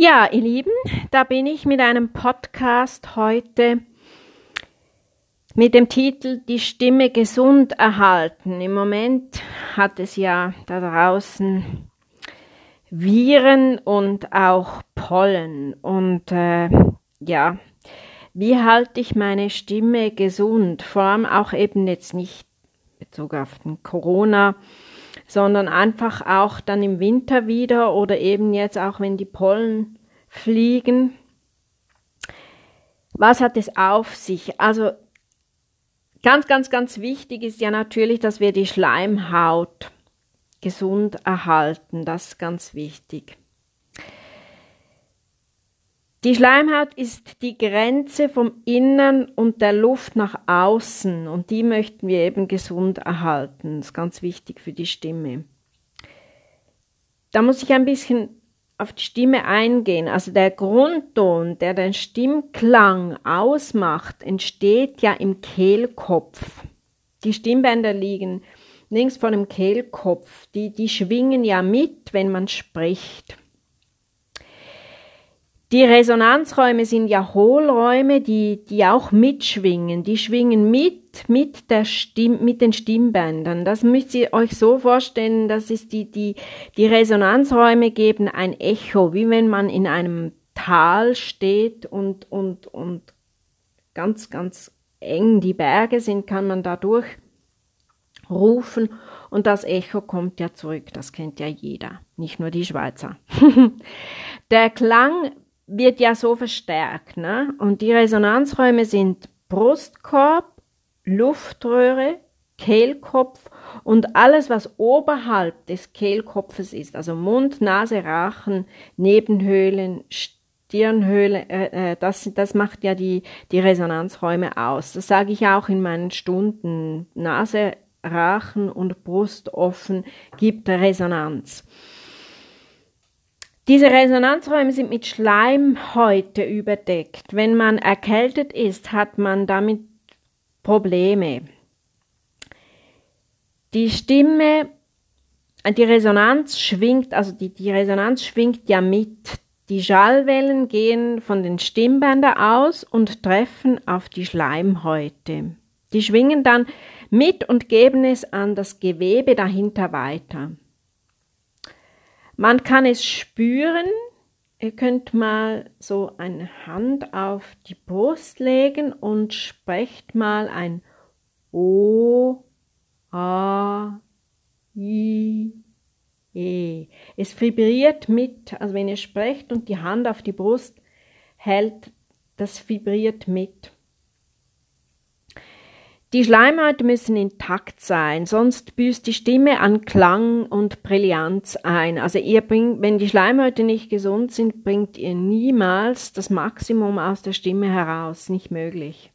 Ja, ihr Lieben, da bin ich mit einem Podcast heute mit dem Titel Die Stimme gesund erhalten. Im Moment hat es ja da draußen Viren und auch Pollen. Und äh, ja, wie halte ich meine Stimme gesund? Vor allem auch eben jetzt nicht Bezug auf den Corona, sondern einfach auch dann im Winter wieder oder eben jetzt auch, wenn die Pollen fliegen. Was hat es auf sich? Also ganz, ganz, ganz wichtig ist ja natürlich, dass wir die Schleimhaut gesund erhalten. Das ist ganz wichtig. Die Schleimhaut ist die Grenze vom Innern und der Luft nach außen und die möchten wir eben gesund erhalten. Das ist ganz wichtig für die Stimme. Da muss ich ein bisschen auf die Stimme eingehen. Also der Grundton, der den Stimmklang ausmacht, entsteht ja im Kehlkopf. Die Stimmbänder liegen links vor dem Kehlkopf. Die, die schwingen ja mit, wenn man spricht. Die Resonanzräume sind ja Hohlräume, die, die auch mitschwingen. Die schwingen mit, mit, der Stimm, mit den Stimmbändern. Das müsst ihr euch so vorstellen, das ist die, die, die Resonanzräume geben ein Echo, wie wenn man in einem Tal steht und, und, und ganz, ganz eng die Berge sind, kann man dadurch rufen und das Echo kommt ja zurück. Das kennt ja jeder, nicht nur die Schweizer. Der Klang wird ja so verstärkt. Ne? Und die Resonanzräume sind Brustkorb, Luftröhre, Kehlkopf und alles, was oberhalb des Kehlkopfes ist, also Mund, Nase, Rachen, Nebenhöhlen, Stirnhöhle, äh, äh, das, das macht ja die, die Resonanzräume aus. Das sage ich auch in meinen Stunden. Nase, Rachen und Brust offen gibt Resonanz. Diese Resonanzräume sind mit Schleimhäute überdeckt. Wenn man erkältet ist, hat man damit Probleme. Die Stimme, die Resonanz schwingt, also die, die Resonanz schwingt ja mit. Die Schallwellen gehen von den Stimmbändern aus und treffen auf die Schleimhäute. Die schwingen dann mit und geben es an das Gewebe dahinter weiter. Man kann es spüren. Ihr könnt mal so eine Hand auf die Brust legen und sprecht mal ein O, A, I, E. Es vibriert mit, also wenn ihr sprecht und die Hand auf die Brust hält, das vibriert mit. Die Schleimhäute müssen intakt sein, sonst büßt die Stimme an Klang und Brillanz ein. Also ihr bringt, wenn die Schleimhäute nicht gesund sind, bringt ihr niemals das Maximum aus der Stimme heraus. Nicht möglich.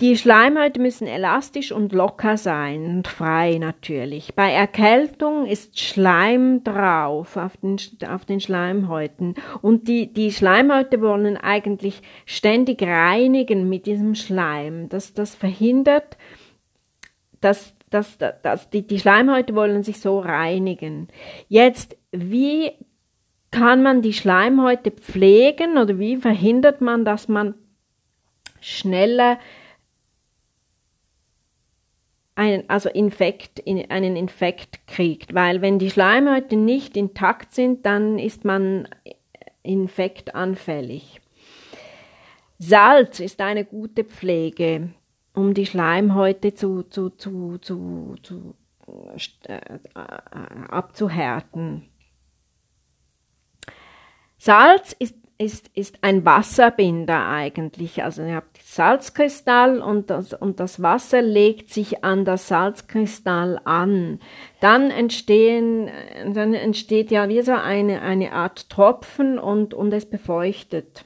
Die Schleimhäute müssen elastisch und locker sein und frei natürlich. Bei Erkältung ist Schleim drauf auf den, auf den Schleimhäuten und die, die Schleimhäute wollen eigentlich ständig reinigen mit diesem Schleim. Das, das verhindert, dass, dass, dass die, die Schleimhäute wollen sich so reinigen. Jetzt, wie kann man die Schleimhäute pflegen oder wie verhindert man, dass man schneller einen, also Infekt, einen Infekt kriegt, weil wenn die Schleimhäute nicht intakt sind, dann ist man infektanfällig. Salz ist eine gute Pflege, um die Schleimhäute zu, zu, zu, zu, zu äh, abzuhärten. Salz ist ist, ist ein Wasserbinder eigentlich. Also ihr habt Salzkristall und das, und das Wasser legt sich an das Salzkristall an. Dann entstehen, dann entsteht ja wie so eine, eine Art Tropfen und, und es befeuchtet.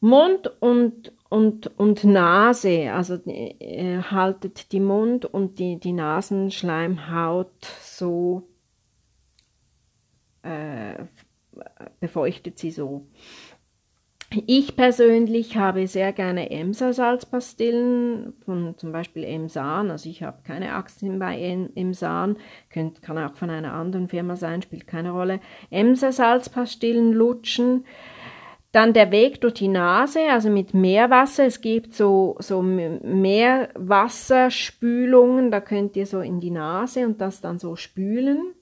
Mund und, und, und Nase, also äh, haltet die Mund und die, die Nasenschleimhaut so äh, befeuchtet sie so. Ich persönlich habe sehr gerne Emsa-Salzpastillen von zum Beispiel Emsan. Also ich habe keine Aktien bei Emsan, Könnt, kann auch von einer anderen Firma sein, spielt keine Rolle. Emsa-Salzpastillen lutschen. Dann der Weg durch die Nase, also mit Meerwasser. Es gibt so, so Meerwasserspülungen, da könnt ihr so in die Nase und das dann so spülen.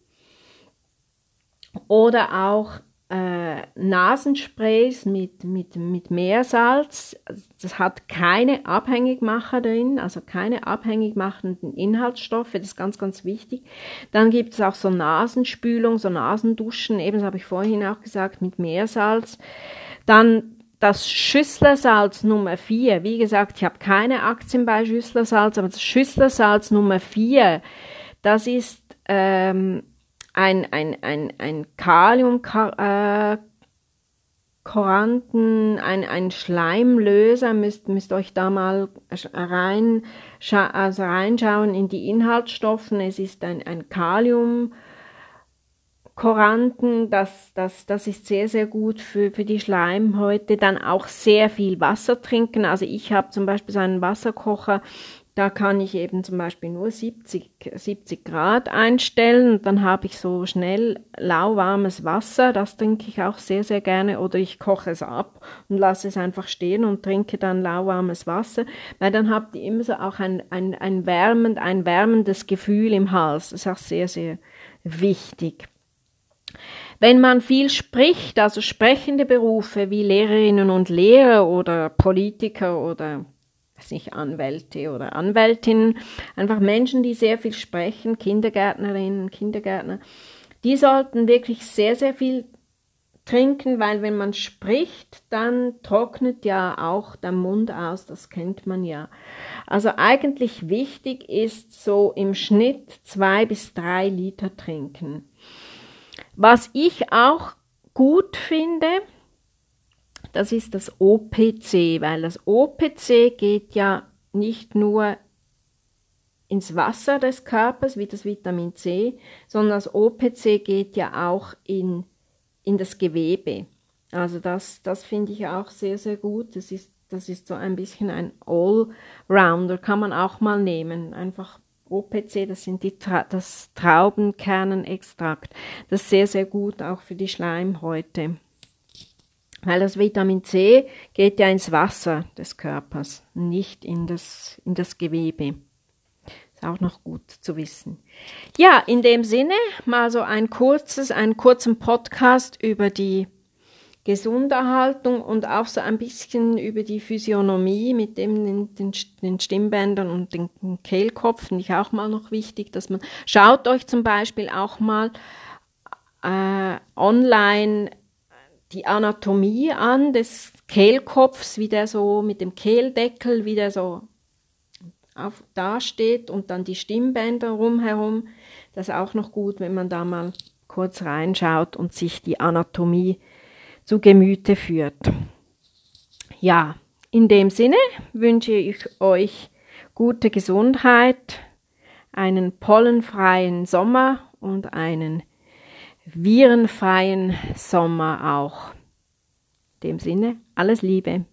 Oder auch äh, Nasensprays mit, mit, mit Meersalz. Das hat keine Abhängigmacher drin, also keine abhängig machenden Inhaltsstoffe. Das ist ganz, ganz wichtig. Dann gibt es auch so Nasenspülung, so Nasenduschen, eben das habe ich vorhin auch gesagt, mit Meersalz. Dann das Schüsslersalz Nummer 4. Wie gesagt, ich habe keine Aktien bei Schüsslersalz, aber das Schüsslersalz Nummer 4, das ist ähm, ein, ein, ein, ein Kalium, äh, ein, ein Schleimlöser, müsst, müsst euch da mal rein, also reinschauen in die Inhaltsstoffe. Es ist ein, ein Kalium, Koranten, das, das, das ist sehr, sehr gut für, für die Schleimhäute. Dann auch sehr viel Wasser trinken. Also ich habe zum Beispiel so einen Wasserkocher, da kann ich eben zum Beispiel nur 70, 70 Grad einstellen und dann habe ich so schnell lauwarmes Wasser. Das trinke ich auch sehr, sehr gerne. Oder ich koche es ab und lasse es einfach stehen und trinke dann lauwarmes Wasser. Weil dann habt ihr immer so auch ein, ein, ein, wärmend, ein wärmendes Gefühl im Hals. Das ist auch sehr, sehr wichtig. Wenn man viel spricht, also sprechende Berufe wie Lehrerinnen und Lehrer oder Politiker oder weiß nicht, Anwälte oder Anwältinnen, einfach Menschen, die sehr viel sprechen, Kindergärtnerinnen, Kindergärtner, die sollten wirklich sehr, sehr viel trinken, weil wenn man spricht, dann trocknet ja auch der Mund aus, das kennt man ja. Also eigentlich wichtig ist so im Schnitt zwei bis drei Liter trinken. Was ich auch gut finde, das ist das OPC, weil das OPC geht ja nicht nur ins Wasser des Körpers wie das Vitamin C, sondern das OPC geht ja auch in, in das Gewebe. Also das, das finde ich auch sehr, sehr gut. Das ist, das ist so ein bisschen ein Allrounder, kann man auch mal nehmen. Einfach OPC, das sind die Tra das Traubenkernenextrakt. Das ist sehr, sehr gut auch für die Schleimhäute. Weil das Vitamin C geht ja ins Wasser des Körpers, nicht in das, in das Gewebe. Ist auch noch gut zu wissen. Ja, in dem Sinne mal so ein kurzes, einen kurzen Podcast über die Gesunderhaltung und auch so ein bisschen über die Physiognomie mit dem den, den, Stimmbändern und den Kehlkopf finde ich auch mal noch wichtig, dass man schaut euch zum Beispiel auch mal äh, online die Anatomie an des Kehlkopfs, wie der so mit dem Kehldeckel, wie der so auf, dasteht und dann die Stimmbänder rumherum. Das ist auch noch gut, wenn man da mal kurz reinschaut und sich die Anatomie zu Gemüte führt. Ja, in dem Sinne wünsche ich euch gute Gesundheit, einen pollenfreien Sommer und einen virenfreien Sommer auch. In dem Sinne, alles Liebe.